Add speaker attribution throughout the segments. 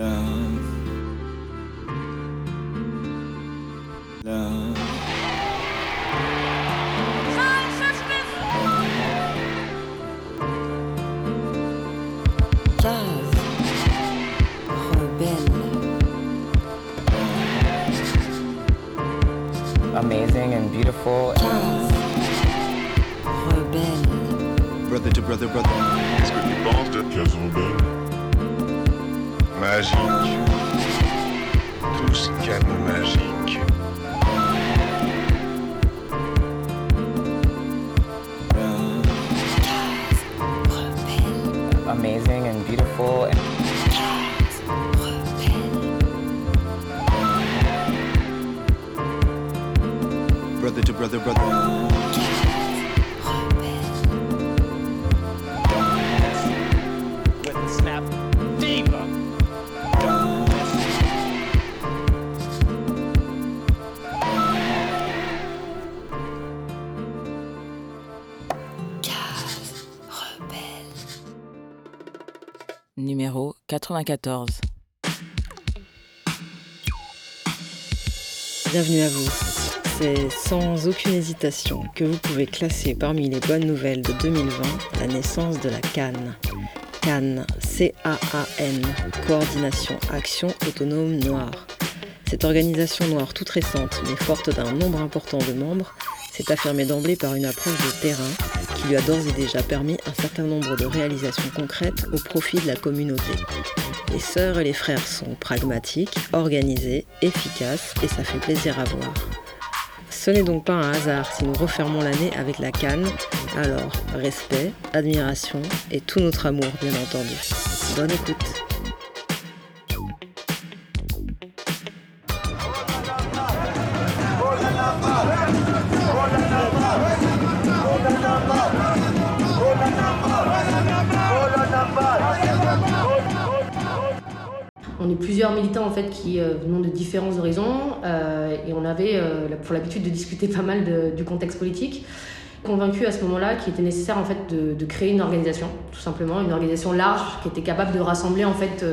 Speaker 1: down. 94.
Speaker 2: Bienvenue à vous. C'est sans aucune hésitation que vous pouvez classer parmi les bonnes nouvelles de 2020 la naissance de la Cannes. Cannes, C-A-A-N, Coordination Action Autonome Noire. Cette organisation noire toute récente, mais forte d'un nombre important de membres, s'est affirmée d'emblée par une approche de terrain qui lui a d'ores et déjà permis un certain nombre de réalisations concrètes au profit de la communauté. Les sœurs et les frères sont pragmatiques, organisés, efficaces et ça fait plaisir à voir. Ce n'est donc pas un hasard si nous refermons l'année avec la canne. Alors, respect, admiration et tout notre amour, bien entendu. Bonne écoute.
Speaker 3: On est plusieurs militants en fait qui euh, venons de différents horizons euh, et on avait euh, pour l'habitude de discuter pas mal du contexte politique. Convaincu à ce moment-là qu'il était nécessaire en fait de, créer une organisation, tout simplement une organisation large qui était capable de rassembler en fait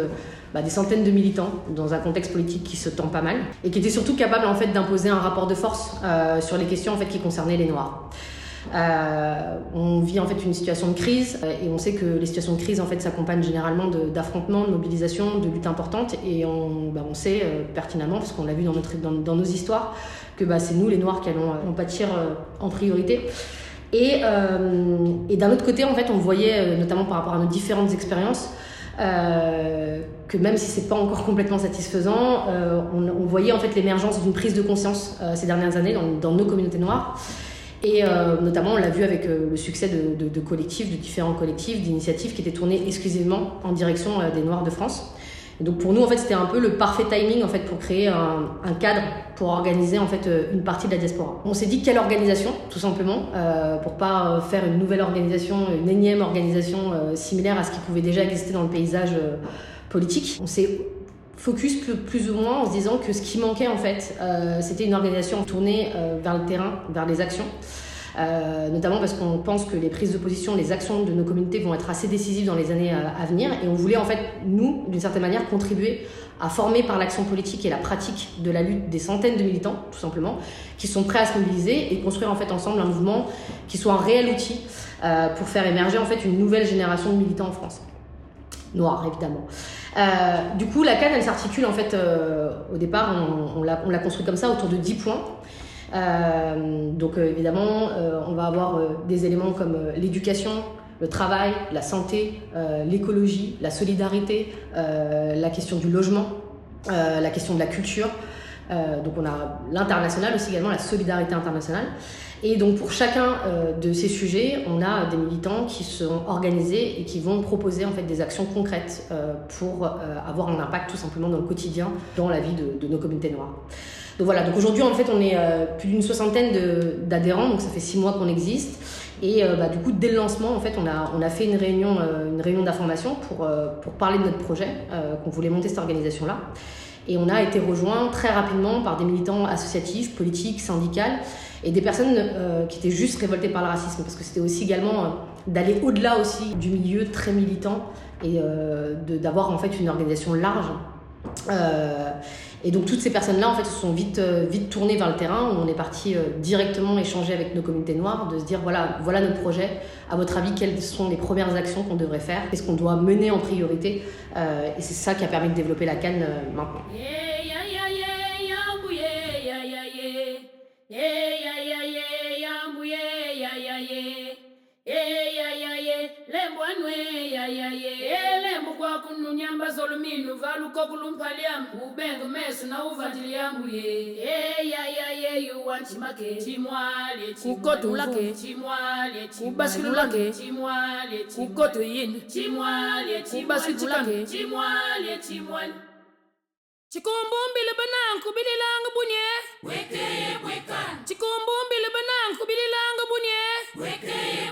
Speaker 3: bah, des centaines de militants dans un contexte politique qui se tend pas mal et qui était surtout capable en fait d'imposer un rapport de force sur les questions en fait qui concernaient les Noirs. Euh, on vit en fait une situation de crise euh, et on sait que les situations de crise en fait s'accompagnent généralement d'affrontements, de, mobilisations, de luttes importantes et on, bah, sait euh, pertinemment parce qu'on l'a vu dans, notre, nos histoires que bah, c'est nous les Noirs qui allons en pâtir en priorité. Et, d'un autre côté en fait on voyait notamment par rapport à nos différentes expériences que même si c'est pas encore complètement satisfaisant, on, voyait en fait l'émergence d'une prise de conscience ces dernières années dans nos communautés noires. Et euh, notamment, on l'a vu avec euh, le succès de, collectifs, de différents collectifs, d'initiatives qui étaient tournées exclusivement en direction euh, des Noirs de France. Donc pour nous, en fait, c'était un peu le parfait timing en fait pour créer un, cadre pour organiser en fait une partie de la diaspora. On s'est dit quelle organisation, tout simplement, euh, pour pas faire une nouvelle organisation, une énième organisation similaire à ce qui pouvait déjà exister dans le paysage politique. Focus plus, ou moins en se disant que ce qui manquait en fait, euh, c'était une organisation tournée euh, vers le terrain, vers les actions. Euh, notamment parce qu'on pense que les prises de position, les actions de nos communautés vont être assez décisives dans les années à venir. Et on voulait en fait, nous, d'une certaine manière, contribuer à former par l'action politique et la pratique de la lutte des centaines de militants, tout simplement, qui sont prêts à se mobiliser et construire en fait ensemble un mouvement qui soit un réel outil pour faire émerger en fait une nouvelle génération de militants en France. Noirs, évidemment. Euh, du coup, la canne, elle s'articule en fait, euh, au départ, on, l'a on l'a construit comme ça autour de 10 points. Euh, donc évidemment, on va avoir des éléments comme l'éducation, le travail, la santé, l'écologie, la solidarité, la question du logement, la question de la culture. Donc on a l'international aussi également, la solidarité internationale. Et donc pour chacun euh, de ces sujets, on a des militants qui sont organisés et qui vont proposer en fait des actions concrètes euh, pour euh, avoir un impact tout simplement dans le quotidien, dans la vie de, de nos communautés noires. Donc voilà, donc aujourd'hui en fait on est plus d'une soixantaine d'adhérents, donc ça fait six mois qu'on existe. Et euh, bah, du coup dès le lancement en fait on a, on a fait une réunion, euh, une réunion d'information pour, euh, pour parler de notre projet, qu'on voulait monter cette organisation là. Et on a été rejoint très rapidement par des militants associatifs, politiques, syndicales et des personnes euh, qui étaient juste révoltées par le racisme. Parce que c'était aussi également euh, d'aller au-delà aussi du milieu très militant et euh, d'avoir en fait une organisation large et donc toutes ces personnes-là, en fait, se sont vite, euh, vite tournées vers le terrain, où on est parti euh, directement échanger avec nos communautés noires, de se dire, voilà, voilà notre projet. À votre avis, quelles sont les premières actions qu'on devrait faire Qu'est-ce qu'on doit mener en priorité Euh, Et c'est ça qui a permis de développer la canne euh, maintenant.
Speaker 1: lembwanwe yayaye elembu kwakununyamba zoluminu valuko kulumpalyamu ubengo meso na uvatilyamu ye. E, yayaye yuwanchimake chimwalye kukotulake chimwalye kubasikilulake chimwalye kukotuyini chimwalye kubasikulake chimwalye chimwalye bunye bwekeye bwekan chikumbumbile bunye bwekeye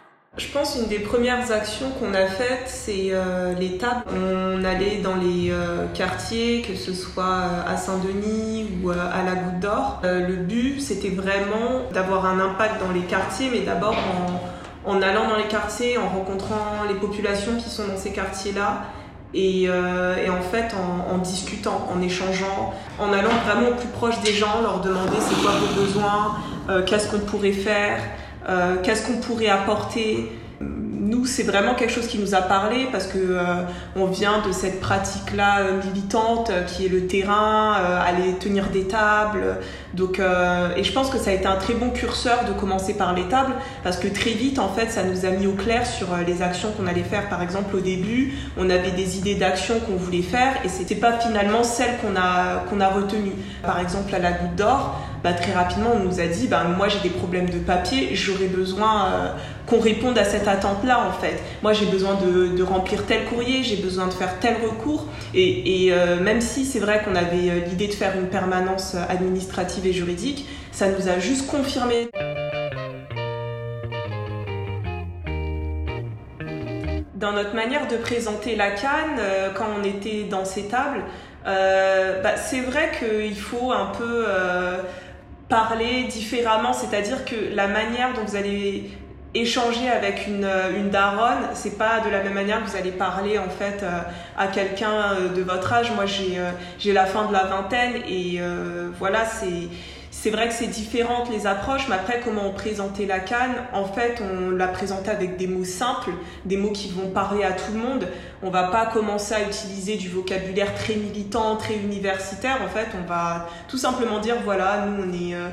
Speaker 4: Je pense une des premières actions qu'on a faites, c'est euh, les tables. On allait dans les euh, quartiers, que ce soit euh, à Saint-Denis ou euh, à la Goutte d'Or. Euh, le but, c'était vraiment d'avoir un impact dans les quartiers, mais d'abord en, en allant dans les quartiers, en rencontrant les populations qui sont dans ces quartiers-là. Et, euh, et en fait, en, en discutant, en échangeant, en allant vraiment au plus proche des gens, leur demander c'est quoi vos besoins, qu'est-ce qu'on pourrait faire, euh, qu'est-ce qu'on pourrait apporter? Nous, c'est vraiment quelque chose qui nous a parlé parce que euh, on vient de cette pratique-là euh, militante euh, qui est le terrain, euh, aller tenir des tables. Donc, et je pense que ça a été un très bon curseur de commencer par les tables parce que très vite, en fait, ça nous a mis au clair sur les actions qu'on allait faire. Par exemple, au début, on avait des idées d'actions qu'on voulait faire et c'était pas finalement celles qu'on a qu'on a retenues. Par exemple, à la Goutte d'Or, bah, très rapidement, on nous a dit, bah, moi j'ai des problèmes de papier, j'aurais besoin euh, qu'on réponde à cette attente-là en fait. Moi j'ai besoin de, remplir tel courrier, j'ai besoin de faire tel recours. Et, euh, même si c'est vrai qu'on avait euh, l'idée de faire une permanence administrative et juridique, ça nous a juste confirmé. Dans notre manière de présenter la canne, quand on était dans ces tables, bah, c'est vrai qu'il faut un peu parler différemment, c'est-à-dire que la manière dont vous allez échanger avec une, une daronne, c'est pas de la même manière que vous allez parler en fait euh, à quelqu'un euh, de votre âge. Moi, j'ai euh, la fin de la vingtaine et euh, voilà, c'est c'est vrai que c'est différent que les approches, mais après, comment on présentait la canne En fait, on l'a présentait avec des mots simples, des mots qui vont parler à tout le monde. On va pas commencer à utiliser du vocabulaire très militant, très universitaire. En fait, on va tout simplement dire voilà, nous, on est. euh,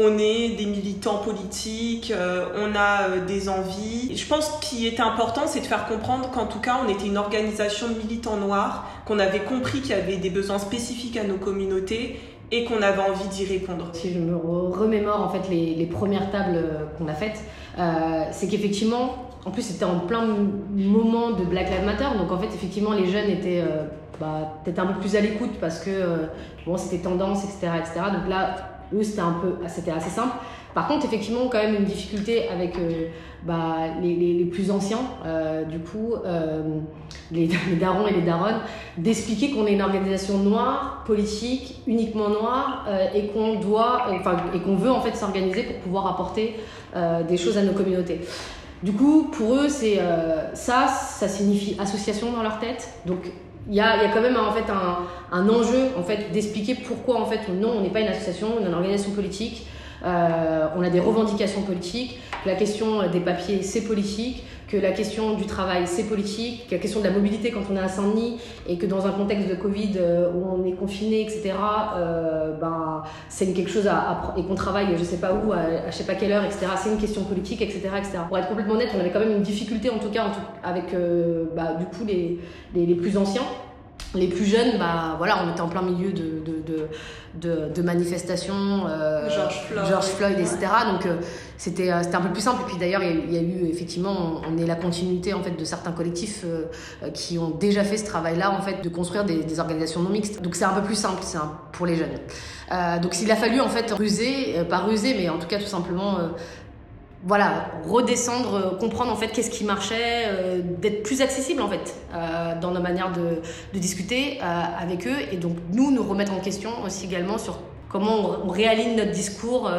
Speaker 4: on est des militants politiques, euh, on a euh, des envies. Je pense qu'il était important, c'est de faire comprendre qu'en tout cas, on était une organisation de militants noirs, qu'on avait compris qu'il y avait des besoins spécifiques à nos communautés et qu'on avait envie d'y répondre.
Speaker 3: Si je me re- remémore en fait les, les premières tables euh, qu'on a faites, euh, c'est qu'effectivement, en plus c'était en plein moment de Black Lives Matter, donc en fait effectivement les jeunes étaient euh, bah, peut-être un peu plus à l'écoute parce que bon c'était tendance, etc., etc. Donc là, eux c'était un peu, c'était assez simple. Par contre, effectivement, quand même une difficulté avec euh, bah, les, plus anciens, euh, du coup, euh, les, darons et les daronnes, d'expliquer qu'on est une organisation noire, politique, uniquement noire, et qu'on doit, enfin, et qu'on veut en fait s'organiser pour pouvoir apporter des choses à nos communautés. Du coup, pour eux, c'est ça, ça signifie association dans leur tête. Donc, il y a, y a quand même en fait un, un enjeu en fait d'expliquer pourquoi en fait non, on n'est pas une association, on est une organisation politique. Euh, on a des revendications politiques, que la question des papiers c'est politique, que la question du travail c'est politique, que la question de la mobilité quand on est à Saint-Denis et que dans un contexte de Covid euh, où on est confiné, etc., euh, ben, c'est quelque chose à, et qu'on travaille je sais pas où, à, à je sais pas quelle heure, etc., c'est une question politique, etc., etc. Pour être complètement honnête, on avait quand même une difficulté en tout cas avec euh, bah, du coup les, les plus anciens les plus jeunes, bah voilà, on était en plein milieu de, de, de, de, de manifestations, euh,
Speaker 4: George Floyd.
Speaker 3: George Floyd, etc. Donc euh, c'était euh, c'était un peu plus simple. Et puis d'ailleurs, il y a- il y, a eu effectivement, on- on est la continuité en fait de certains collectifs qui ont déjà fait ce travail-là en fait de construire des, des organisations non mixtes. Donc c'est un peu plus simple, c'est pour les jeunes. Donc il a fallu en fait ruser, pas ruser, mais en tout cas tout simplement voilà, redescendre, euh, comprendre en fait qu'est-ce qui marchait, euh, d'être plus accessible en fait euh, dans nos manières de, de discuter avec eux et donc nous nous remettre en question aussi également sur comment on, réaligne notre discours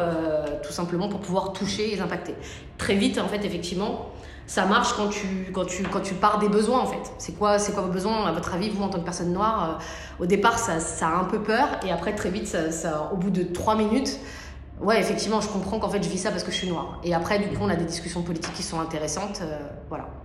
Speaker 3: tout simplement pour pouvoir toucher et les impacter. Très vite en fait effectivement ça marche quand tu, quand tu, quand tu pars des besoins en fait. C'est quoi, c'est quoi vos besoins à votre avis vous en tant que personne noire? Au départ ça, ça a un peu peur et après très vite ça- au bout de trois minutes Ouais, effectivement, je comprends qu'en fait je vis ça parce que je suis noire. Et après, du coup, on a des discussions politiques qui sont intéressantes. euh, voilà.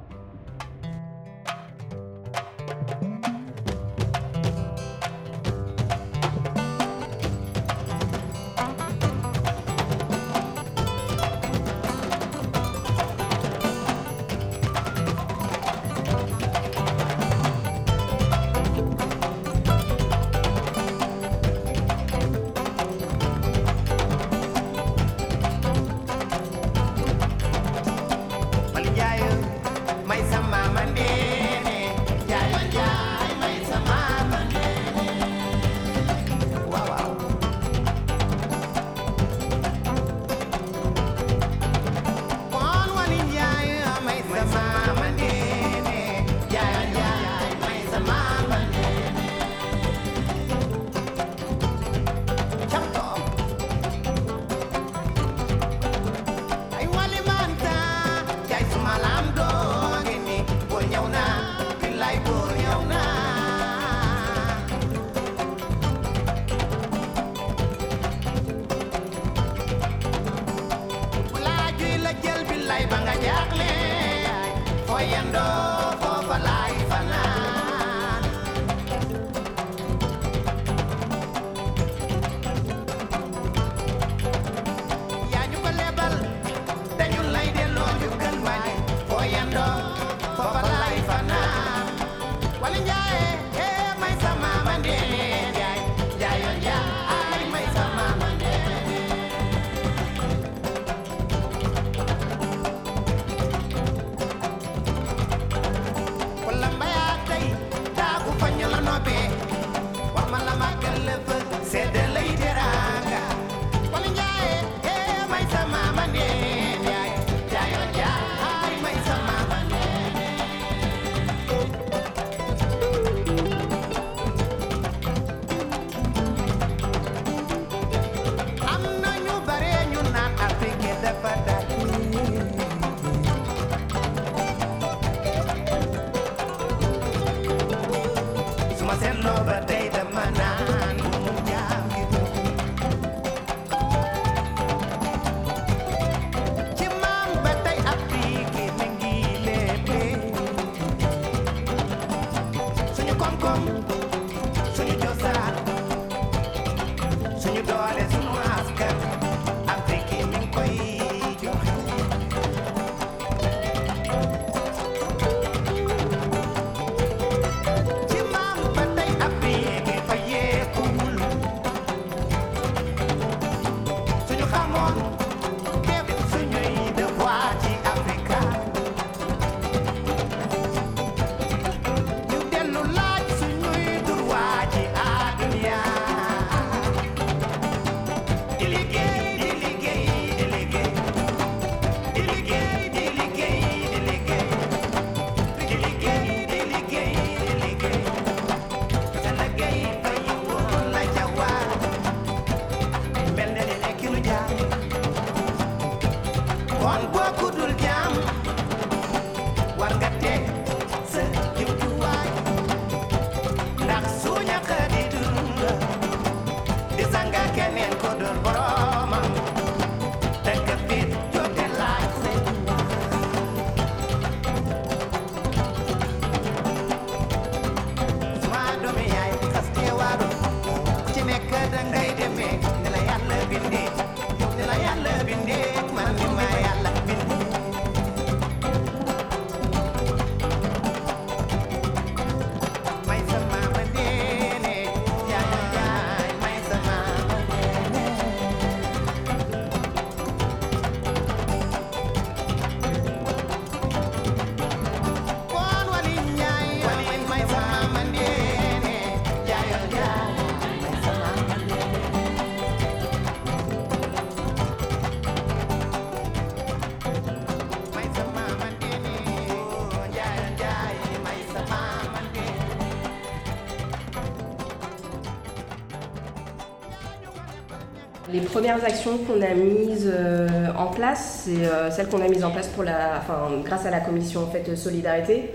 Speaker 5: Actions qu'on a mises euh, en place, c'est euh, celles qu'on a mises en place pour la, enfin, grâce à la commission en Solidarité.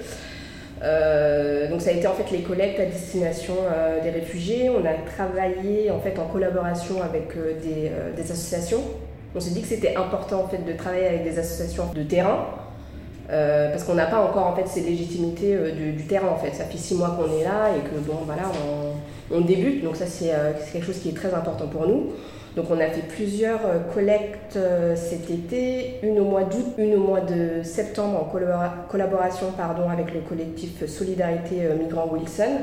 Speaker 5: Euh, donc ça a été en fait les collectes à destination des réfugiés. On a travaillé en fait en collaboration avec des, associations. On s'est dit que c'était important en fait de travailler avec des associations de terrain parce qu'on n'a pas encore en fait ces légitimités du, terrain en fait. Ça fait six mois qu'on est là et que bon voilà on, débute donc ça c'est quelque chose qui est très important pour nous. Donc on a fait plusieurs euh, collectes euh, cet été, une au mois d'août, une au mois de septembre en collabora- collaboration avec le collectif Solidarité euh, Migrants Wilson.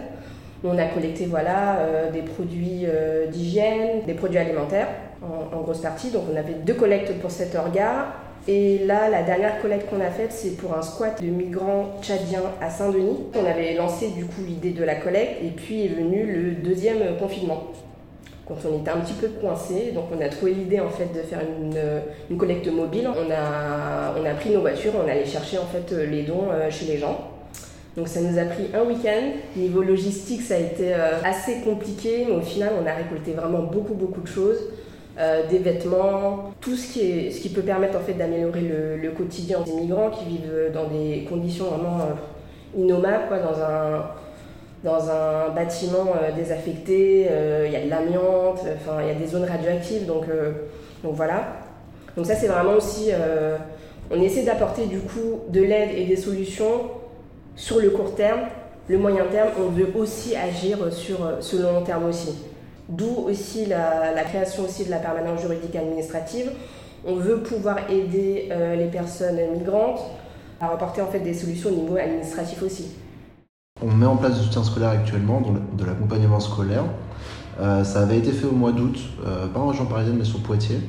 Speaker 5: On a collecté voilà, des produits d'hygiène, des produits alimentaires en, grosse partie. Donc on avait deux collectes pour cet orga. Et là, la dernière collecte qu'on a faite, c'est pour un squat de migrants tchadiens à Saint-Denis. On avait lancé du coup l'idée de la collecte et puis est venu le deuxième confinement quand on était un petit peu coincé. Donc on a trouvé l'idée en fait de faire une, euh, une collecte mobile. On a, on a pris nos voitures, on allait chercher en fait euh, les dons euh, chez les gens. Donc ça nous a pris un week-end. Niveau logistique, ça a été assez compliqué, mais au final, on a récolté vraiment beaucoup beaucoup de choses. Des vêtements, tout ce qui, est, ce qui peut permettre en fait d'améliorer le, le quotidien des migrants qui vivent dans des conditions vraiment euh, innommables, quoi, dans un, dans un bâtiment euh, désaffecté, euh, il y a de l'amiante, enfin il y a des zones radioactives, donc, euh, donc voilà. Donc ça c'est vraiment aussi, on essaie d'apporter du coup de l'aide et des solutions sur le court terme, le moyen terme, on veut aussi agir sur, le long terme aussi. D'où aussi la, création aussi de la permanence juridique administrative. On veut pouvoir aider les personnes migrantes à apporter en fait des solutions au niveau administratif aussi.
Speaker 6: On met en place du soutien scolaire actuellement, de l'accompagnement scolaire. Euh, ça avait été fait au mois d'août, euh, pas en région parisienne mais sur Poitiers.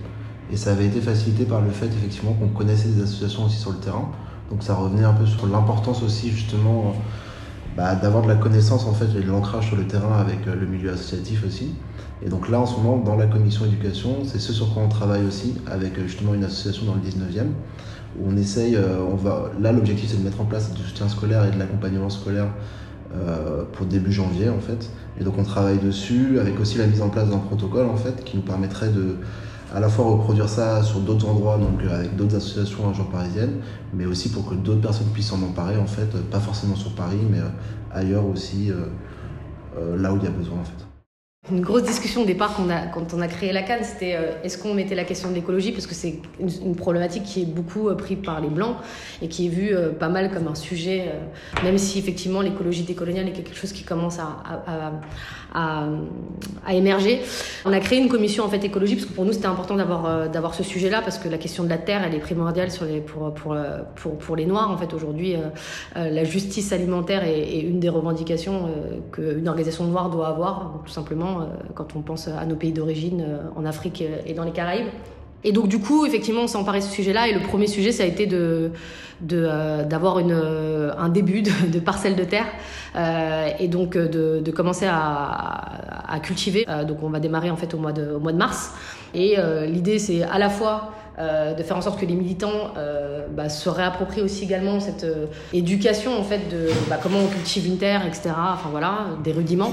Speaker 6: Et ça avait été facilité par le fait effectivement qu'on connaissait des associations aussi sur le terrain. Donc ça revenait un peu sur l'importance aussi justement bah, d'avoir de la connaissance en fait et de l'ancrage sur le terrain avec euh, le milieu associatif aussi. Et donc là en ce moment dans la commission éducation, c'est ce sur quoi on travaille aussi avec euh, justement une association dans le 19e où on essaye, euh, on va, là l'objectif c'est de mettre en place du soutien scolaire et de l'accompagnement scolaire euh, pour début janvier en fait. Et donc on travaille dessus avec aussi la mise en place d'un protocole en fait qui nous permettrait de à la fois reproduire ça sur d'autres endroits, donc euh, avec d'autres associations en région parisienne, mais aussi pour que d'autres personnes puissent s'en emparer en fait, pas forcément sur Paris, mais ailleurs aussi, là où il y a besoin en fait.
Speaker 3: Une grosse discussion au départ quand on a, quand on a créé la Cannes, c'était euh, est-ce qu'on mettait la question de l'écologie parce que c'est une, une problématique qui est beaucoup euh, prise par les blancs et qui est vue euh, pas mal comme un sujet, euh, même si effectivement l'écologie décoloniale est quelque chose qui commence à, à, à, à, à émerger. On a créé une commission en fait écologie parce que pour nous c'était important d'avoir euh, d'avoir ce sujet-là parce que la question de la terre elle est primordiale sur les, pour, pour, euh, pour, pour les Noirs en fait aujourd'hui. euh, la justice alimentaire est, est une des revendications qu'une organisation noire doit avoir, tout simplement quand on pense à nos pays d'origine en Afrique et dans les Caraïbes. Et donc du coup, effectivement, on s'est emparé de ce sujet-là. Et le premier sujet, ça a été de de, euh, d'avoir une euh, un début de, de parcelle de terre euh, et donc euh, de, de commencer à, à cultiver. Euh, donc on va démarrer en fait au mois de au mois de mars. Et euh, l'idée, c'est à la fois euh, de faire en sorte que les militants euh, bah, se réapproprient aussi également cette euh, éducation en fait de bah, comment on cultive une terre, etc. Enfin voilà, des rudiments,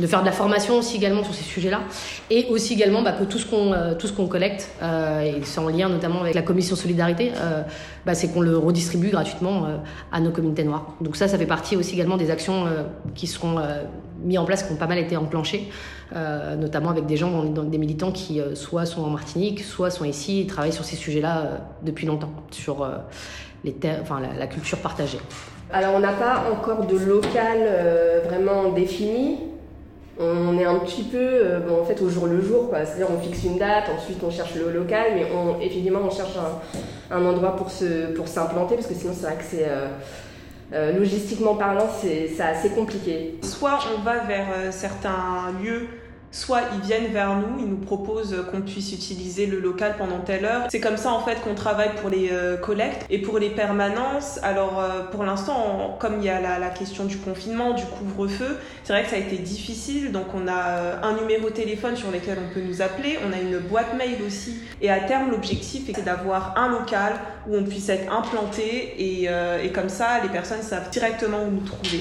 Speaker 3: de faire de la formation aussi également sur ces sujets-là, et aussi également bah, que tout ce qu'on tout ce qu'on collecte, et c'est en lien notamment avec la commission solidarité, c'est qu'on le redistribue gratuitement à nos communautés noires. Donc ça, ça fait partie aussi également des actions qui seront mises en place, qui ont pas mal été enclenchées, euh, notamment avec des gens, dans- des militants qui euh, soit sont en Martinique, soit sont ici et travaillent sur ces sujets-là euh, depuis longtemps, sur euh, les terres, enfin la, la culture partagée.
Speaker 5: Alors on n'a pas encore de local euh, vraiment défini. On est un petit peu euh, bon, en fait au jour le jour, c'est-à-dire on fixe une date, ensuite on cherche le local, mais on, effectivement on cherche un, un endroit pour s'implanter parce que sinon c'est vrai que c'est euh, euh, logistiquement parlant c'est c'est assez compliqué.
Speaker 4: Soit on va vers euh, certains lieux, soit ils viennent vers nous, ils nous proposent qu'on puisse utiliser le local pendant telle heure. C'est comme ça en fait qu'on travaille pour les euh, collectes et pour les permanences. Alors euh, pour l'instant, comme il y a la, la question du confinement, du couvre-feu, c'est vrai que ça a été difficile. Donc on a euh, un numéro de téléphone sur lequel on peut nous appeler, on a une boîte mail aussi. Et à terme, l'objectif est d'avoir un local où on puisse être implanté et, et comme ça, les personnes savent directement où nous trouver.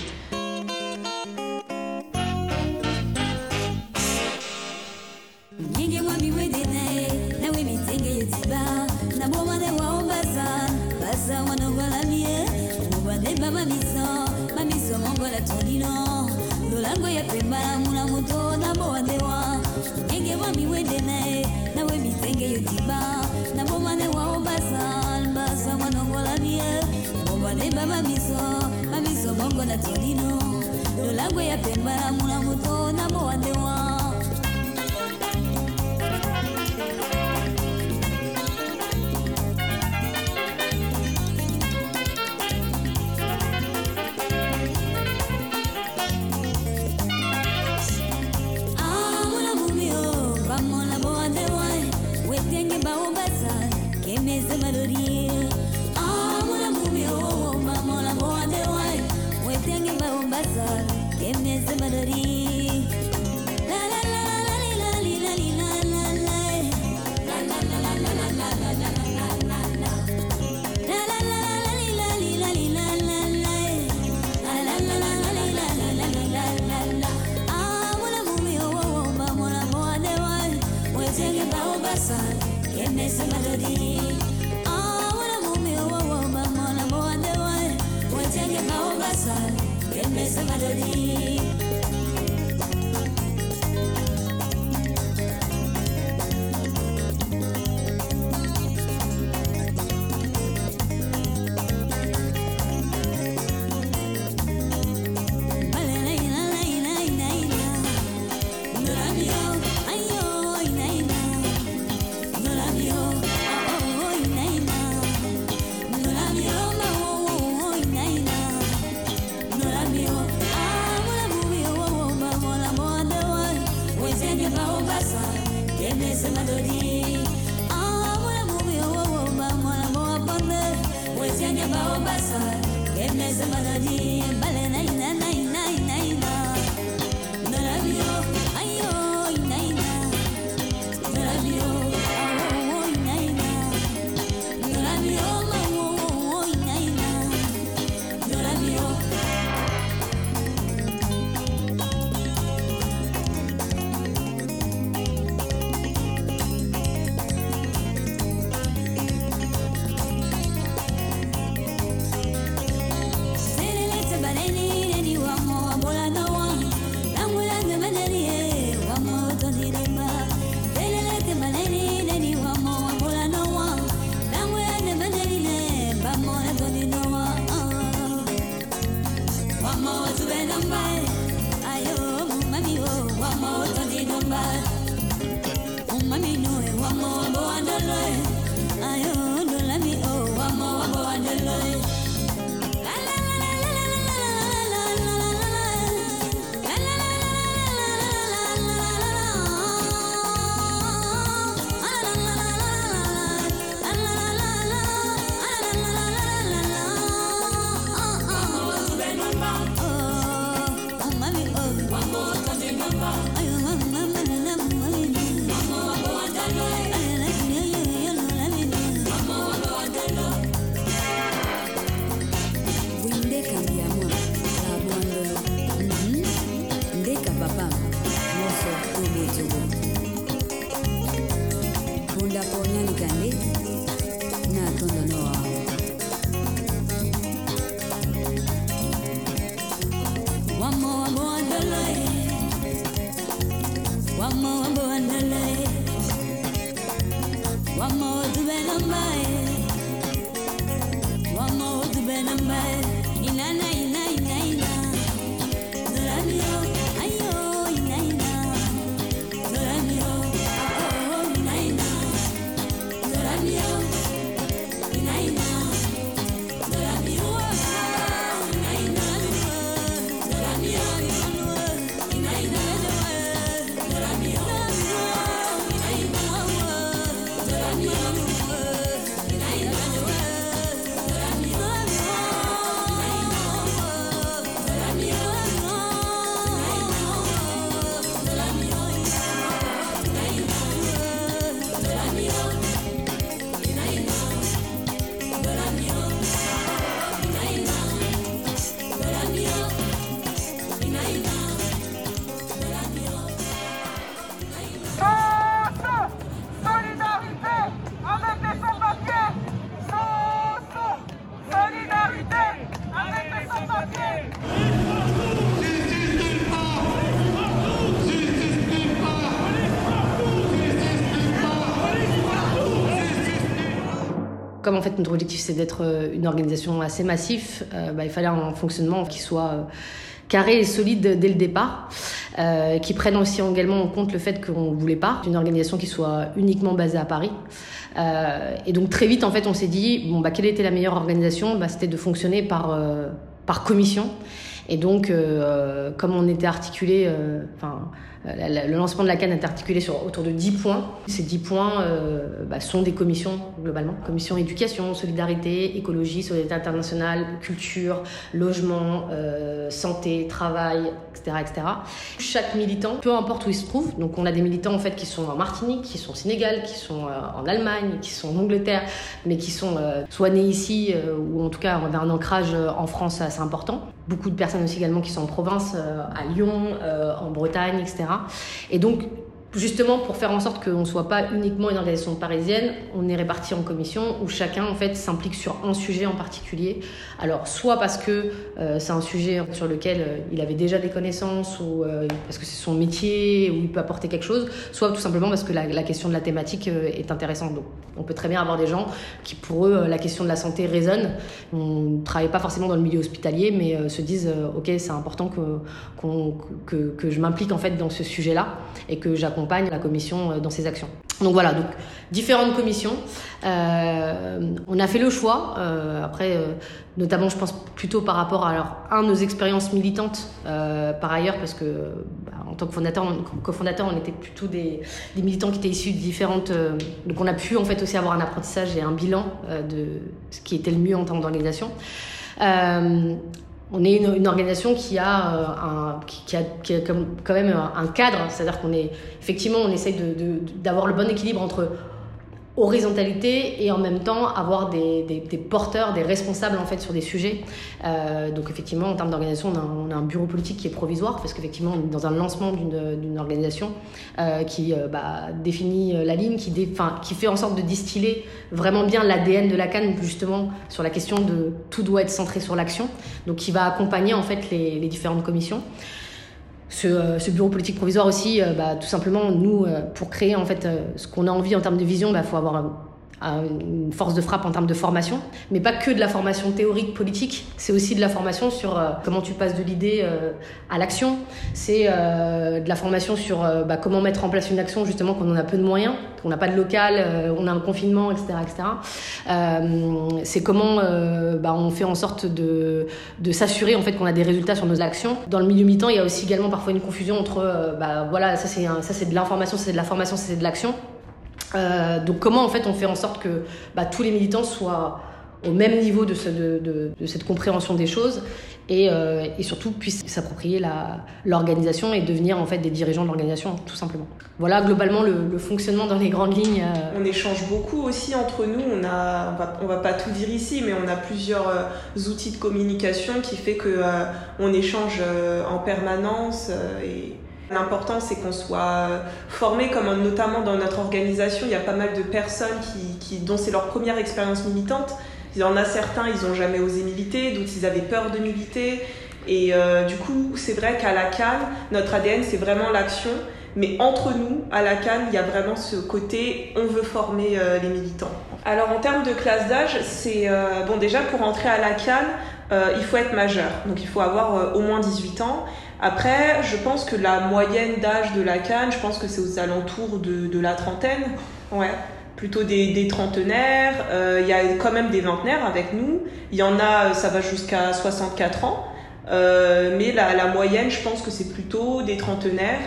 Speaker 7: bango ya pemba na muna muto na bowadewa wa bwami wende na we nawe mitenge yotiba na mwa ne bomanewa obasa albasa mwanongola bie bobaneba mamiso mamiso bongo na tolino lolango ya pemba na muna muto na mwa bowadewa One more the ben ambai One more
Speaker 3: the ben ambai notre objectif c'est d'être euh, une organisation assez massive, euh, bah, il fallait un fonctionnement qui soit euh, carré et solide dès le départ, qui prenne aussi également en compte le fait qu'on voulait pas d'une organisation qui soit uniquement basée à Paris. Et donc très vite en fait on s'est dit bon bah quelle était la meilleure organisation? Bah, C'était de fonctionner par par commission. Et donc, comme on était articulé, enfin, le lancement de la canne est articulé sur autour de 10 points. Ces 10 points euh, bah, sont des commissions, globalement. Commission éducation, solidarité, écologie, solidarité internationale, culture, logement, euh, santé, travail, etc., etc. Chaque militant, peu importe où il se trouve, donc on a des militants en fait qui sont en Martinique, qui sont au Sénégal, qui sont euh, en Allemagne, qui sont en Angleterre, mais qui sont euh, soit nés ici euh, ou en tout cas on a un ancrage euh, en France assez important. Beaucoup de personnes aussi également qui sont en province, euh, à Lyon, euh, en Bretagne, etc. Et donc Justement, pour faire en sorte qu'on ne soit pas uniquement une organisation parisienne, on est répartis en commissions où chacun en fait s'implique sur un sujet en particulier. Alors, soit parce que euh, c'est un sujet sur lequel euh, il avait déjà des connaissances ou euh, parce que c'est son métier ou il peut apporter quelque chose, soit tout simplement parce que la, question de la thématique est intéressante. Donc, on peut très bien avoir des gens qui, pour eux, la question de la santé résonne. On ne travaille pas forcément dans le milieu hospitalier, mais se disent ok, c'est important que, que je m'implique en fait dans ce sujet-là et que j'accompagne la commission euh, dans ses actions. Donc voilà, donc différentes commissions. Euh, on a fait le choix, euh, après, notamment je pense plutôt par rapport à alors, un, nos expériences militantes par ailleurs, parce que bah, en tant que fondateur, on, cofondateur, on était plutôt des, militants qui étaient issus de différentes... donc on a pu en fait aussi avoir un apprentissage et un bilan de ce qui était le mieux en termes d'organisation. Euh, on est une, organisation qui a, euh, qui, a, quand même un, un cadre, c'est-à-dire qu'on est effectivement on essaye d'avoir le bon équilibre entre horizontalité et en même temps avoir des, porteurs, des responsables en fait sur des sujets. Euh, donc effectivement en termes d'organisation on a, un- bureau politique qui est provisoire parce qu'effectivement on est dans un lancement d'une organisation euh, qui euh, bah, définit la ligne, qui, fait en sorte de distiller vraiment bien l'ADN de la canne justement sur la question de tout doit être centré sur l'action, donc qui va accompagner en fait les différentes commissions. Ce, euh, ce bureau politique provisoire aussi, euh, bah, tout simplement, nous, euh, pour créer en fait ce qu'on a envie en termes de vision, il faut avoir une force de frappe en termes de formation, mais pas que de la formation théorique politique, c'est aussi de la formation sur euh, comment tu passes de l'idée euh, à l'action, c'est euh, de la formation sur bah, comment mettre en place une action justement quand on a peu de moyens, qu'on n'a pas de local, on a un confinement, etc. etc. C'est comment bah, on fait en sorte de, s'assurer en fait qu'on a des résultats sur nos actions. Dans le milieu mi-temps, il y a aussi également parfois une confusion entre bah, voilà ça c'est ça c'est de l'information, c'est de la formation, c'est de l'action. Euh, donc comment en fait on fait en sorte que bah, tous les militants soient au même niveau de, ce- de, de- de cette compréhension des choses et, euh, et surtout puissent s'approprier l'organisation et devenir en fait des dirigeants de l'organisation tout simplement. Voilà globalement le, le fonctionnement dans les grandes lignes. euh,
Speaker 4: On échange beaucoup aussi entre nous. On a, on va, pas tout dire ici, mais on a plusieurs euh, outils de communication qui fait que on échange en permanence et L'important, c'est qu'on soit formé, comme notamment dans notre organisation, il y a pas mal de personnes qui, dont c'est leur première expérience militante. Il y en a certains, ils n'ont jamais osé militer, d'autres, ils avaient peur de militer. Et euh, du coup, c'est vrai qu'à la Cannes, notre ADN, c'est vraiment l'action. Mais entre nous, à la Cannes, il y a vraiment ce côté, on veut former euh, les militants. Alors en termes de classe d'âge, c'est euh, bon déjà pour entrer à la Cannes, euh, il faut être majeur, donc il faut avoir euh, au moins 18 ans. Après, je pense que la moyenne d'âge de la Cannes, je pense que c'est aux alentours de, de la trentaine, ouais, plutôt des, des trentenaires. Euh, Il y a quand même des vingtenaires avec nous. Il y en a, ça va jusqu'à 64 ans. Euh, mais la, la moyenne, je pense que c'est plutôt des trentenaires.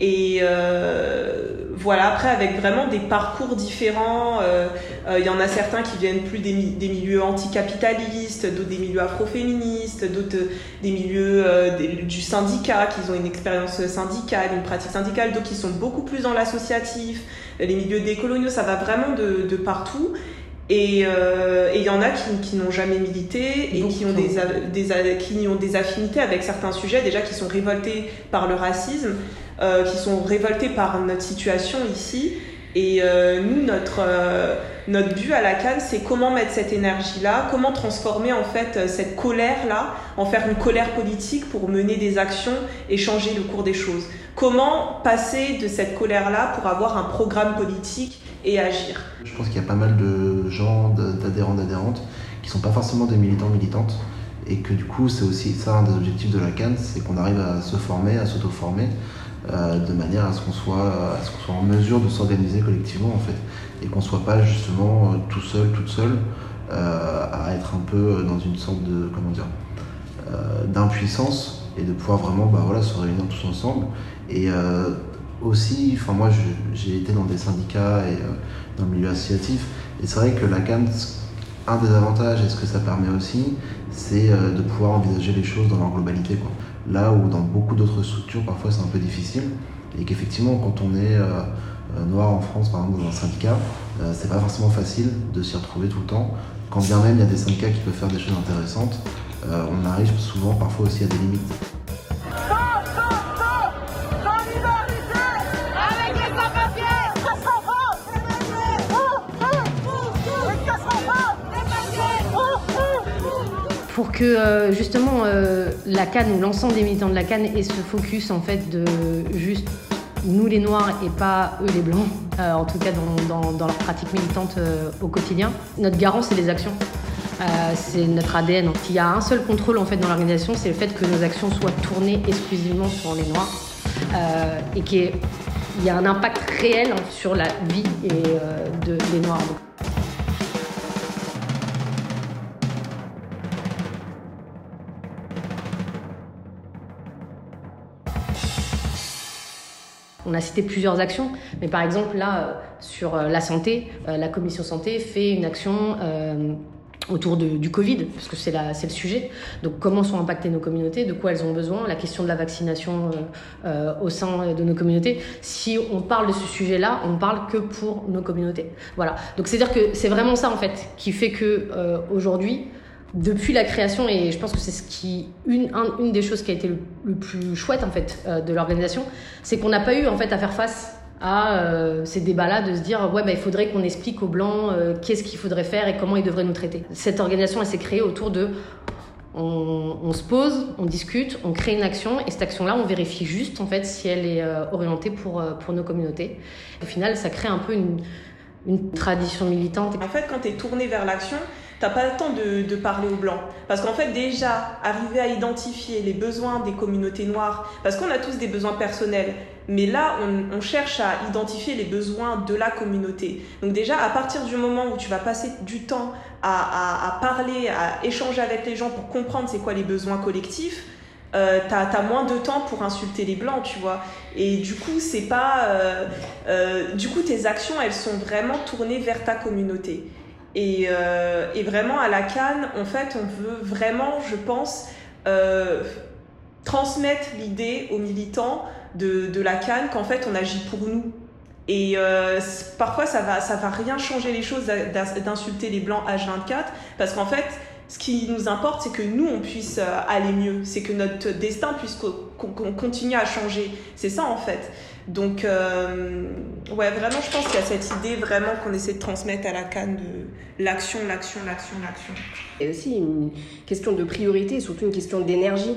Speaker 4: Et euh, voilà, après, avec vraiment des parcours différents, il euh, euh, y en a certains qui viennent plus des, des milieux anticapitalistes, d'autres des milieux afroféministes, d'autres des milieux euh, des, du syndicat, qui ont une expérience syndicale, une pratique syndicale, d'autres qui sont beaucoup plus dans l'associatif, les milieux décoloniaux, ça va vraiment de, de partout. Et il euh, y en a qui, qui n'ont jamais milité et qui ont des, des, qui ont des affinités avec certains sujets, déjà qui sont révoltés par le racisme, euh, qui sont révoltés par notre situation ici. Et euh, nous, notre, euh, notre but à la Cannes, c'est comment mettre cette énergie-là, comment transformer en fait cette colère-là en faire une colère politique pour mener des actions et changer le cours des choses. Comment passer de cette colère-là pour avoir un programme politique et agir?
Speaker 6: Je pense qu'il y a pas mal de gens, d'adhérents, d'adhérentes, qui sont pas forcément des militants, militantes, et que du coup, c'est aussi ça un des objectifs de la Cannes, c'est qu'on arrive à se former, à s'auto-former, euh, de manière à ce qu'on soit, à ce qu'on soit en mesure de s'organiser collectivement, en fait, et qu'on soit pas justement euh, tout seul, toute seule, euh, à être un peu dans une sorte de, comment dire, d'impuissance, et de pouvoir vraiment, bah voilà, se réunir tous ensemble, et aussi, enfin moi j'ai été dans des syndicats et dans le milieu associatif et c'est vrai que la CAN, un des avantages et ce que ça permet aussi, c'est de pouvoir envisager les choses dans leur globalité. Quoi. Là où dans beaucoup d'autres structures parfois c'est un peu difficile et qu'effectivement quand on est euh, euh, noir en France par exemple dans un syndicat, euh, c'est pas forcément facile de s'y retrouver tout le temps. Quand bien même il y a des syndicats qui peuvent faire des choses intéressantes, on arrive souvent parfois aussi à des limites.
Speaker 3: Pour que euh, justement euh, la Cannes ou l'ensemble des militants de la Cannes ait ce focus en fait de juste nous les noirs et pas eux les blancs, euh, en tout cas dans, dans- leur pratique militante au quotidien. Notre garant c'est les actions. C'est notre ADN. Il y a un seul contrôle en fait dans l'organisation, c'est le fait que nos actions soient tournées exclusivement sur les noirs et qu'il y ait- un impact réel sur la vie et, de, des noirs. On a cité plusieurs actions, mais par exemple là, euh, sur euh, la santé, euh, la commission santé fait une action autour du Covid, parce que c'est le sujet. Donc comment sont impactées nos communautés, de quoi elles ont besoin, la question de la vaccination au sein de nos communautés. Si on parle de ce sujet-là, on ne parle que pour nos communautés. Voilà. Donc c'est-à-dire que c'est vraiment ça en fait qui fait que aujourd'hui, depuis la création, et je pense que c'est ce qui une, un- une des choses qui a été le, plus chouette en fait euh, de l'organisation, c'est qu'on n'a pas eu en fait à faire face à euh, ces débats-là de se dire ouais bah, il faudrait qu'on explique aux blancs euh, qu'est-ce qu'il faudrait faire et comment ils devraient nous traiter. Cette organisation elle s'est créée autour de on, se pose, on discute, on crée une action et cette action-là, on vérifie juste en fait si elle est orientée pour, pour nos communautés. Au final, ça crée un peu une, une tradition militante.
Speaker 4: En fait, quand tu es tourné vers l'action, t'as pas le temps de, de parler aux blancs. Parce qu'en fait, déjà, arriver à identifier les besoins des communautés noires, parce qu'on a tous des besoins personnels, mais là, on, on cherche à identifier les besoins de la communauté. Donc déjà, à partir du moment où tu vas passer du temps à, à- à parler, à échanger avec les gens pour comprendre c'est quoi les besoins collectifs, euh, t'as as moins de temps pour insulter les blancs, tu vois. Et du coup, c'est pas. euh, euh, du coup, tes actions, elles sont vraiment tournées vers ta communauté. Et, euh, et vraiment, à la Cannes, en fait, on veut vraiment, je pense, euh, transmettre l'idée aux militants de, la Cannes qu'en fait, on agit pour nous. Et euh, parfois, ça va, ça va rien changer les choses d'insulter les blancs H24, parce qu'en fait, ce qui nous importe, c'est que nous, on puisse aller mieux. C'est que notre destin puisse qu'on continue à changer. C'est ça, en fait. Donc, euh, ouais, vraiment, je pense qu'il y a cette idée vraiment qu'on essaie de transmettre à la canne de l'action, l'action, l'action, l'action.
Speaker 5: Et aussi une question de priorité, et surtout une question d'énergie.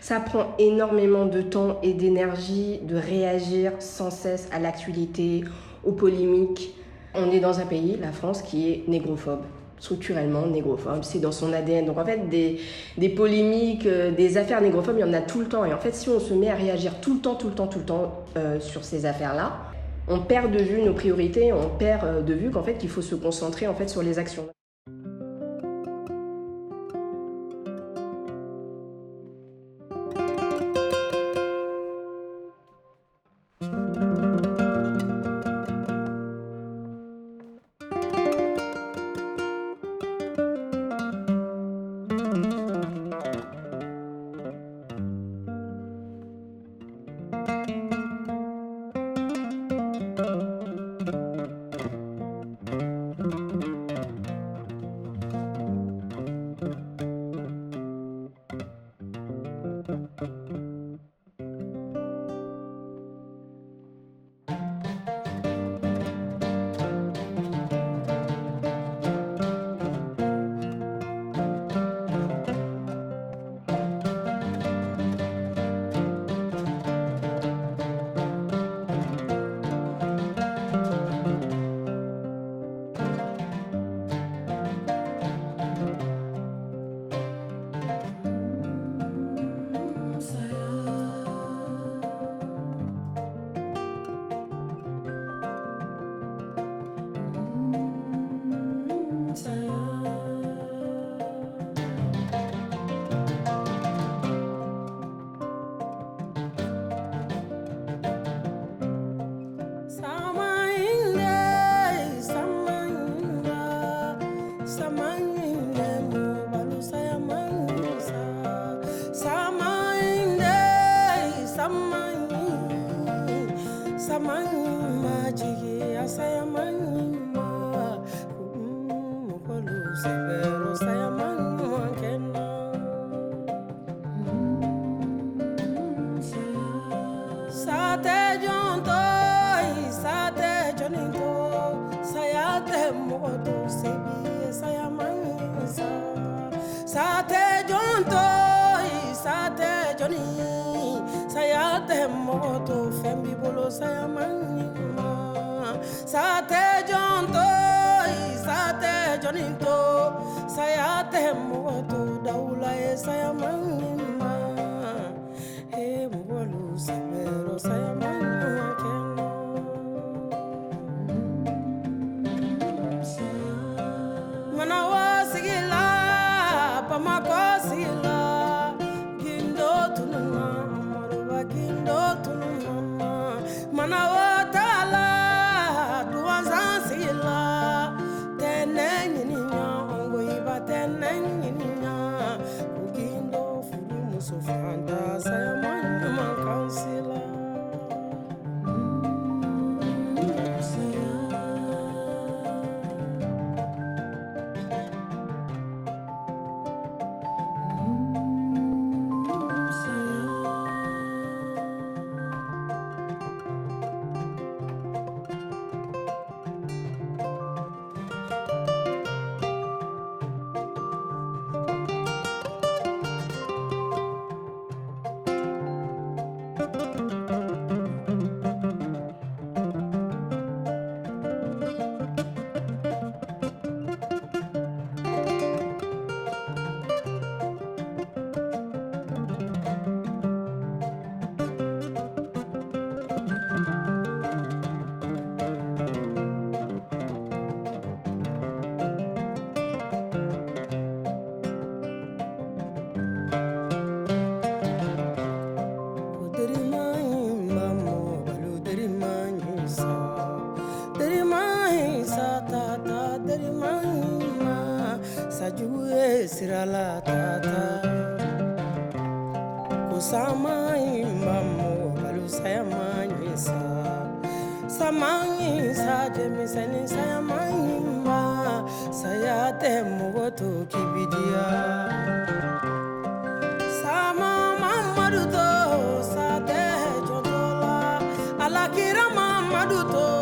Speaker 5: Ça prend énormément de temps et d'énergie de réagir sans cesse à l'actualité, aux polémiques. On est dans un pays, la France, qui est négrophobe structurellement négrophobe, c'est dans son ADN. Donc en fait, des, des polémiques, euh, des affaires négrophobes, il y en a tout le temps. Et en fait, si on se met à réagir tout le temps, tout le temps, tout le temps euh, sur ces affaires-là, on perd de vue nos priorités, on perd euh, de vue qu'en fait, qu'il faut se concentrer en fait sur les actions.
Speaker 8: sa teri mahi sa ta ta teri mahi sa jugu ye ta ta. Ko sa mahi mo balo saya sa sa sa denmisɛnni saya mahi ma saya tɛ mɔgɔ to sama mamadu to sa tɛ jɔntɔ alakira ma to
Speaker 3: adutor.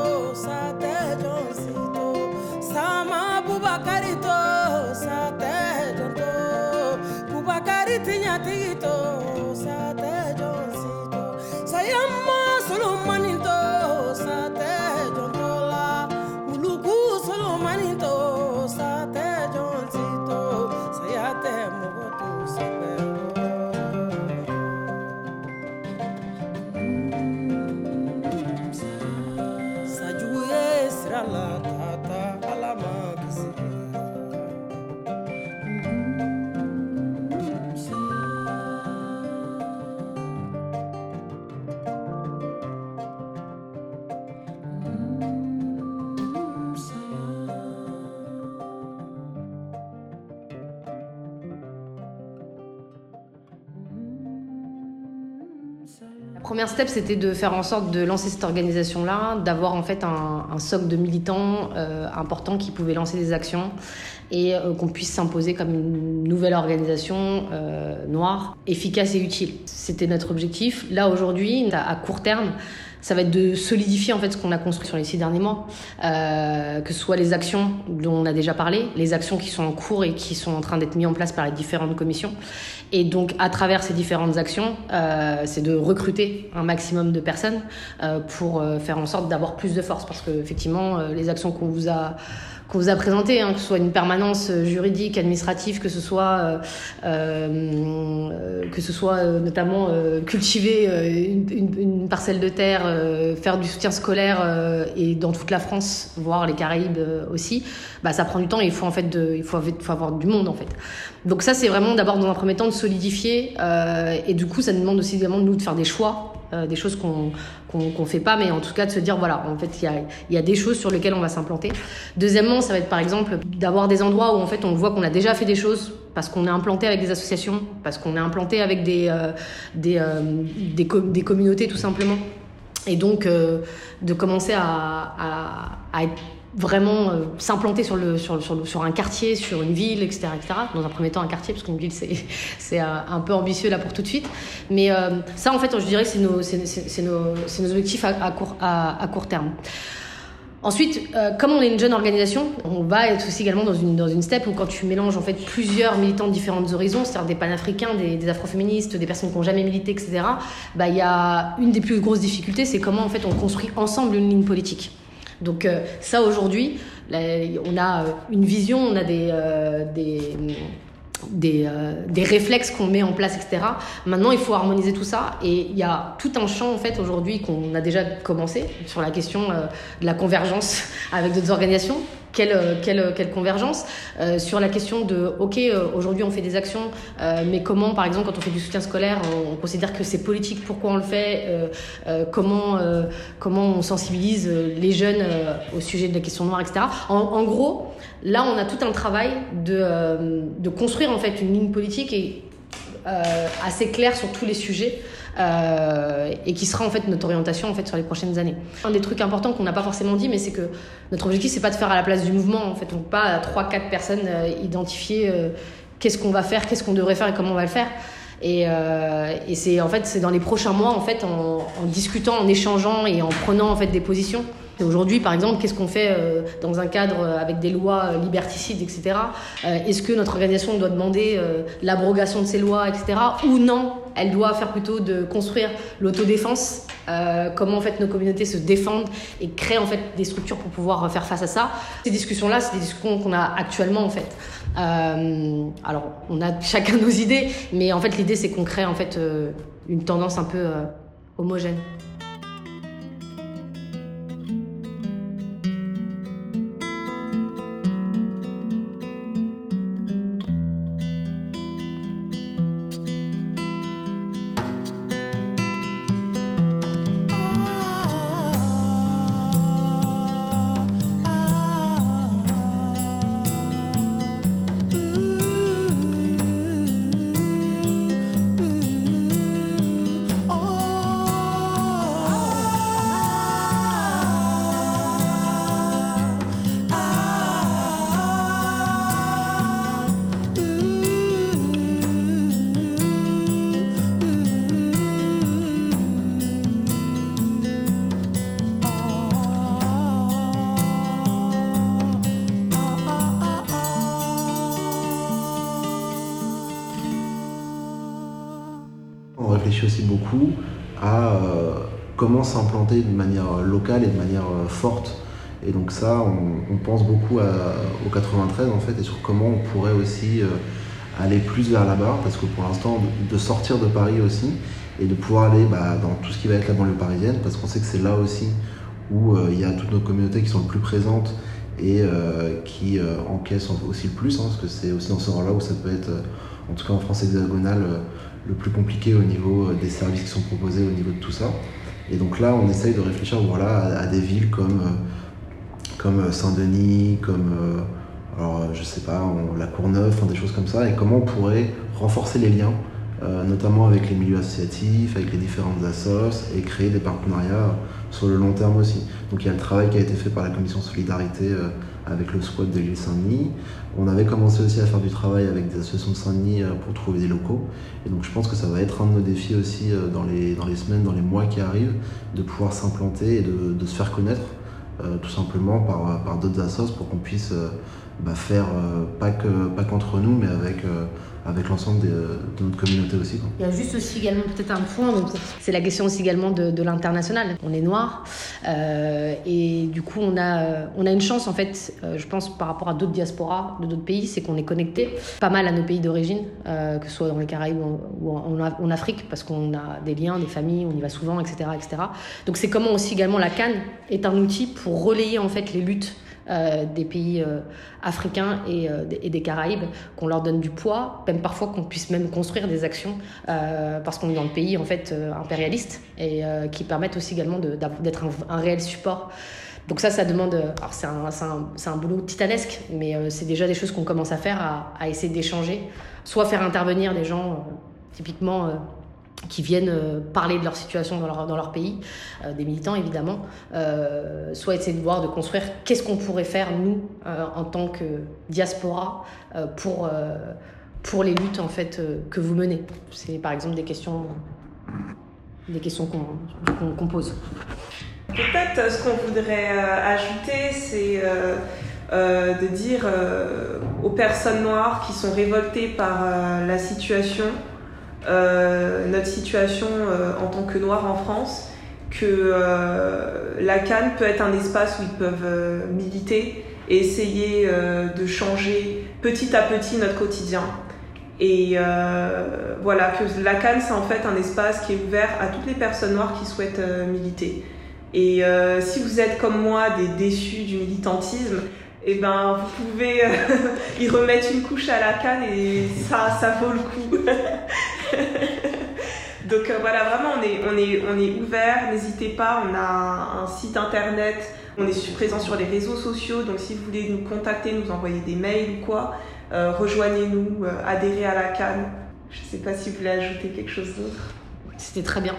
Speaker 3: Première step, c'était de faire en sorte de lancer cette organisation-là, d'avoir en fait un, socle de militants euh, importants qui pouvaient lancer des actions et euh, qu'on puisse s'imposer comme une nouvelle organisation euh, noire, efficace et utile. C'était notre objectif. Là, aujourd'hui, à court terme, ça va être de solidifier en fait ce qu'on a construit sur les six derniers mois, euh, que ce soit les actions dont on a déjà parlé, les actions qui sont en cours et qui sont en train d'être mises en place par les différentes commissions. Et donc à travers ces différentes actions, c'est de recruter un maximum de personnes pour faire en sorte d'avoir plus de force, parce que effectivement les actions qu'on vous a qu'on vous a présentées, hein, que ce soit une permanence euh, juridique, administrative, que ce soit euh, euh, que ce soit euh, notamment euh, cultiver une, une- une parcelle de terre, euh, faire du soutien scolaire et dans toute la France, voire les Caraïbes aussi, bah, ça prend du temps et il faut en fait de, il faut, avoir du monde en fait. Donc ça c'est vraiment d'abord dans un premier temps de solidifier et du coup ça demande aussi également de nous de faire des choix, euh, des choses qu'on qu'on fait pas, mais en tout cas de se dire voilà en fait il y a, y a des choses sur lesquelles on va s'implanter. Deuxièmement ça va être par exemple d'avoir des endroits où en fait on voit qu'on a déjà fait des choses parce qu'on est implanté avec des associations, parce qu'on est implanté avec des, euh, des, euh, des, com- des communautés tout simplement et donc de commencer à, à, à être vraiment euh, s'implanter sur, le, sur, sur, le- sur un quartier, sur une ville, etc., etc. Dans un premier temps, un quartier, parce qu'une ville, c'est, euh, un peu ambitieux là pour tout de suite. Mais euh, ça, en fait, je dirais que c'est nos, c'est, c'est- c'est nos, c'est nos objectifs à, à court, à, à court terme. Ensuite, euh, comme on est une jeune organisation, on va être aussi également dans une, dans une step où quand tu mélanges en fait plusieurs militants de différentes horizons, c'est-à-dire des panafricains, des, des afroféministes, des personnes qui n'ont jamais milité, etc., bah, il y a une des plus grosses difficultés, c'est comment en fait on construit ensemble une ligne politique. Donc euh, ça aujourd'hui, on a euh, une vision, on a des, euh, des, des, euh, des réflexes qu'on met en place, etc. Maintenant, il faut harmoniser tout ça et il y a tout un champ en fait aujourd'hui qu'on a déjà commencé sur la question euh, de la convergence avec d'autres organisations. Quelle, euh, convergence sur la question de ok aujourd'hui on fait des actions mais comment par exemple quand on fait du soutien scolaire on, on considère que c'est politique pourquoi on le fait comment comment on sensibilise les jeunes au sujet de la question noire etc en gros là on a tout un travail de, euh, de construire en fait une ligne politique et euh, assez claire sur tous les sujets euh, et qui sera en fait notre orientation en fait sur les prochaines années. Un des trucs importants qu'on n'a pas forcément dit, mais c'est que notre objectif c'est pas de faire à la place du mouvement. En fait, on peut pas trois quatre personnes identifier qu'est-ce qu'on va faire, qu'est-ce qu'on devrait faire et comment on va le faire. Et, c'est en fait c'est dans les prochains mois en fait en discutant, en échangeant et en prenant en fait des positions. Aujourd'hui, par exemple, qu'est-ce qu'on fait euh, dans un cadre euh, avec des lois euh, liberticides, etc. Est-ce que notre organisation doit demander l'abrogation de ces lois, etc. Ou non, elle doit faire plutôt de construire l'autodéfense, comment en fait nos communautés se défendent et créent en fait des structures pour pouvoir faire face à ça. Ces discussions-là, c'est des discussions qu'on a actuellement en fait. Alors, on a chacun nos idées, mais en fait, l'idée c'est qu'on crée en fait une tendance un peu homogène.
Speaker 6: À euh, comment s'implanter de manière locale et de manière euh, forte. Et donc ça, on, pense beaucoup au 93 en fait et sur comment on pourrait aussi euh, aller plus vers là-bas parce que pour l'instant de, sortir de Paris aussi et de pouvoir aller bah, dans tout ce qui va être la banlieue parisienne parce qu'on sait que c'est là aussi où euh, il y a toutes nos communautés qui sont le plus présentes et euh, qui euh, encaissent aussi le plus hein, parce que c'est aussi dans ce endroit là où ça peut être euh, en tout cas en France hexagonale euh, le plus compliqué au niveau euh, des services qui sont proposés au niveau de tout ça et donc là on essaye de réfléchir voilà, à, des villes comme euh, comme euh, Saint-Denis, comme alors, je sais pas, la Courneuve, des choses comme ça, et comment on pourrait renforcer les liens, notamment avec les milieux associatifs, avec les différentes assos, et créer des partenariats sur le long terme aussi. Donc il y a le travail qui a été fait par la commission Solidarité avec le squat de l'île Saint-Denis. On avait commencé aussi à faire du travail avec des associations de Saint-Denis euh, pour trouver des locaux. Et donc je pense que ça va être un de nos défis aussi euh, dans les, dans les semaines, dans les mois qui arrivent, de pouvoir s'implanter et de, de se faire connaître euh, tout simplement par, par d'autres assos pour qu'on puisse bah, faire pas que pas qu'entre nous mais avec, avec l'ensemble des- de notre communauté aussi.
Speaker 3: Il y a juste aussi également peut-être un point, c'est la question aussi également de, l'international. On est noir euh, et du coup on a, euh, on a une chance en fait, euh, je pense par rapport à d'autres diasporas de d'autres pays, c'est qu'on est connecté pas mal à nos pays d'origine, euh, que ce soit dans les Caraïbes ou en, Afrique, parce qu'on a des liens, des familles, on y va souvent, etc. etc. Donc c'est comment aussi également la Cannes est un outil pour relayer en fait les luttes euh, des pays euh, africains et, euh, et des Caraïbes, qu'on leur donne du poids, même parfois qu'on puisse même construire des actions, euh, parce qu'on est dans le pays en fait euh, impérialiste, et euh, qui permettent aussi également d'être un, réel support. Donc ça, ça demande, euh, alors c'est un, boulot titanesque, mais euh, c'est déjà des choses qu'on commence à faire, à, essayer d'échanger, soit faire intervenir des gens, euh, typiquement... euh, qui viennent euh, parler de leur situation dans leur, dans leur pays, euh, des militants évidemment, euh, soit essayer de voir, de construire qu'est-ce qu'on pourrait faire nous en tant que diaspora pour, pour les luttes en fait que vous menez. C'est par exemple des questions, des questions qu'on qu'on pose.
Speaker 4: Peut-être ce qu'on voudrait ajouter, c'est de dire aux personnes noires qui sont révoltées par la situation, notre situation euh, en tant que noirs en France, que euh, la Cannes peut être un espace où ils peuvent euh, militer et essayer euh, de changer petit à petit notre quotidien. Et euh, voilà, que la Cannes, c'est en fait un espace qui est ouvert à toutes les personnes noires qui souhaitent euh, militer. Et euh, si vous êtes comme moi des déçus du militantisme, eh ben, vous pouvez euh, y remettre une couche à la canne et ça, ça vaut le coup. Donc euh, voilà, vraiment, on est, on est, on est ouvert. N'hésitez pas, on a un site internet, on est présent sur les réseaux sociaux. Donc si vous voulez nous contacter, nous envoyer des mails ou quoi, euh, rejoignez-nous, euh, adhérez à la canne. Je sais pas si vous voulez ajouter quelque chose d'autre.
Speaker 3: C'était très bien.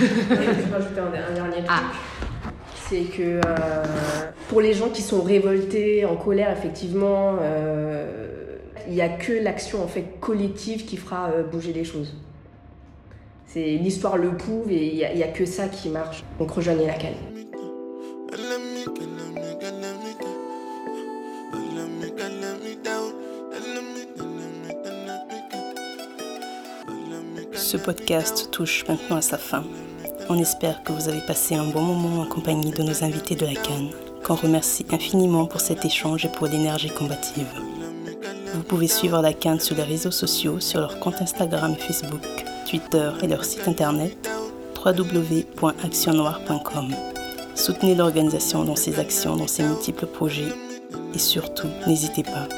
Speaker 5: Je peux ajouter un, un dernier truc. C'est que euh, pour les gens qui sont révoltés, en colère, effectivement, euh, il n'y a que l'action en fait collective qui fera euh, bouger les choses. C'est l'histoire le prouve et il n'y a, que ça qui marche. Donc rejoignez la.
Speaker 9: Ce podcast touche maintenant à sa fin. On espère que vous avez passé un bon moment en compagnie de nos invités de la Cannes, qu'on remercie infiniment pour cet échange et pour l'énergie combative. Vous pouvez suivre la Cannes sur les réseaux sociaux, sur leur compte Instagram Facebook, Twitter et leur site internet www.actionnoire.com. Soutenez l'organisation dans ses actions, dans ses multiples projets et surtout, n'hésitez pas.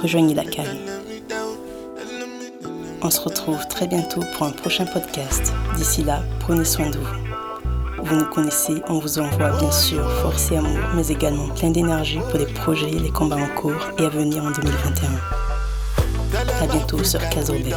Speaker 9: Rejoignez la Cannes. On se retrouve très bientôt pour un prochain podcast. D'ici là, prenez soin de vous. Vous nous connaissez, on vous envoie bien sûr force et amour, mais également plein d'énergie pour les projets et les combats en cours et à venir en 2021. À bientôt sur Casobé.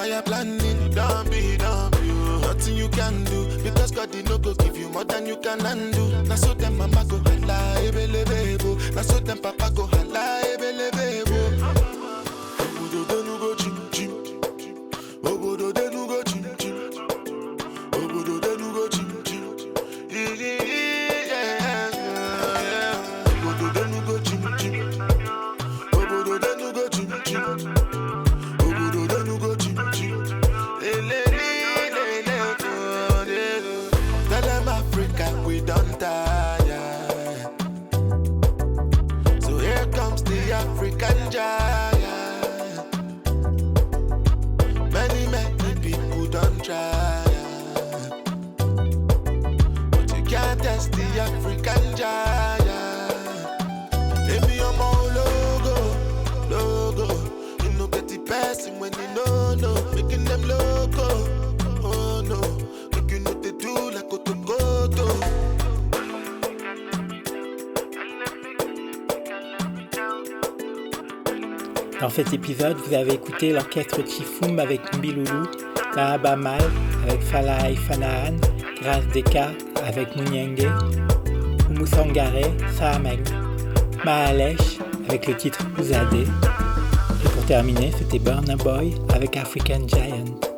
Speaker 10: Require planning. Don't be, don't nothing you can do. Because God he no go give you more than you can undo. Now so them mama go holla, ebele bebo. Now so them papa go holla,
Speaker 11: cet épisode, vous avez écouté l'orchestre Chifum avec Mbiloulou, Tahaba Mal avec Falai Fanaan, Grace Deka avec Munyenge, Umusangare Saameng, Maalesh avec le titre Uzade. Et pour terminer, c'était Burna Boy avec African Giant.